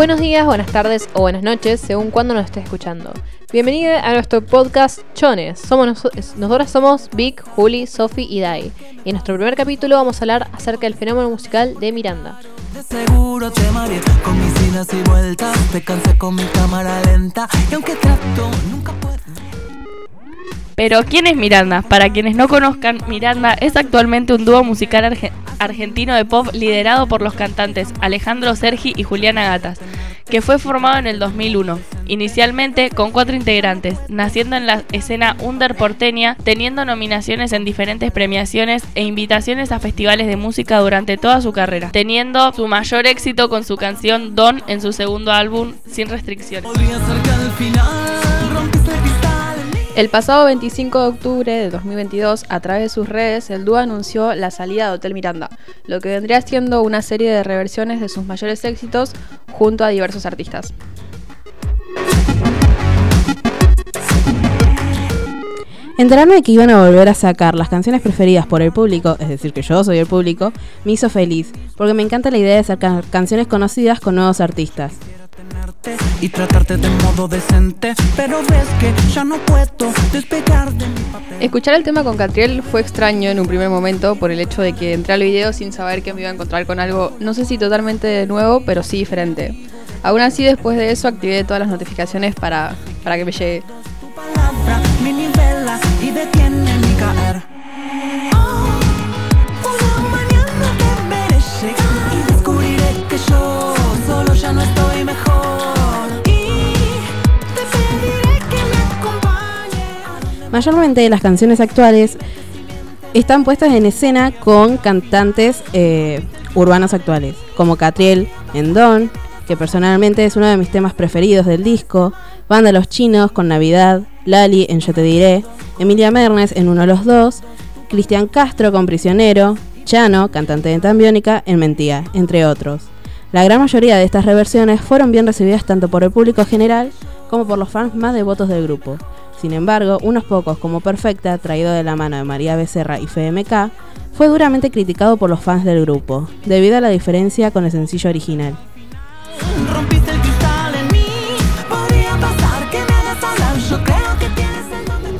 Buenos días, buenas tardes o buenas noches, según cuando nos estés escuchando. Bienvenida a nuestro podcast Chones. Somos nosotras somos Vic, Juli, Sophie y Dai. Y en nuestro primer capítulo vamos a hablar acerca del fenómeno musical de Miranda. De seguro te con y vueltas, con mi cámara lenta y aunque trato nunca puedo pero ¿quién es Miranda? Para quienes no conozcan, Miranda es actualmente un dúo musical argentino de pop liderado por los cantantes Alejandro Sergi y Juliana Gatas, que fue formado en el 2001, inicialmente con cuatro integrantes, naciendo en la escena under porteña, teniendo nominaciones en diferentes premiaciones e invitaciones a festivales de música durante toda su carrera, teniendo su mayor éxito con su canción Don en su segundo álbum Sin Restricciones. El pasado 25 de octubre de 2022, a través de sus redes, el dúo anunció la salida de Hotel Miranda, lo que vendría siendo una serie de reversiones de sus mayores éxitos junto a diversos artistas. Enterarme que iban a volver a sacar las canciones preferidas por el público, es decir, que yo soy el público, me hizo feliz, porque me encanta la idea de sacar canciones conocidas con nuevos artistas y tratarte de modo decente, pero ves que ya no puedo despegar de mi papel. Escuchar el tema con Catriel fue extraño en un primer momento por el hecho de que entré al video sin saber que me iba a encontrar con algo, no sé si totalmente nuevo, pero sí diferente. Aún así, después de eso, activé todas las notificaciones para, para que me llegue. Tu palabra me nivela y detiene Mayormente las canciones actuales están puestas en escena con cantantes eh, urbanos actuales, como Catriel en Don, que personalmente es uno de mis temas preferidos del disco, Banda Los Chinos con Navidad, Lali en Yo Te Diré, Emilia Mernes en Uno de los Dos, Cristian Castro con Prisionero, Chano, cantante de Tambiónica, en Mentía, entre otros. La gran mayoría de estas reversiones fueron bien recibidas tanto por el público general como por los fans más devotos del grupo. Sin embargo, unos pocos como Perfecta, traído de la mano de María Becerra y FMK, fue duramente criticado por los fans del grupo, debido a la diferencia con el sencillo original.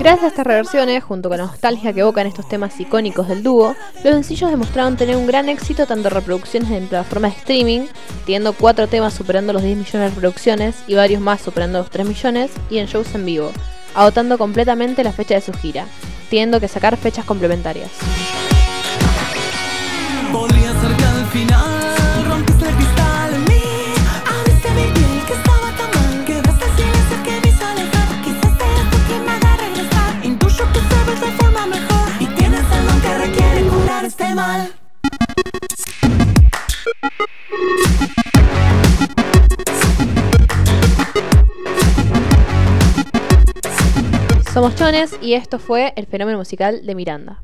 Gracias a estas reversiones, junto con la nostalgia que evocan estos temas icónicos del dúo, los sencillos demostraron tener un gran éxito tanto en reproducciones en plataformas de streaming, teniendo cuatro temas superando los 10 millones de reproducciones y varios más superando los 3 millones, y en shows en vivo, agotando completamente la fecha de su gira, teniendo que sacar fechas complementarias. Somos Chones y esto fue el fenómeno musical de Miranda.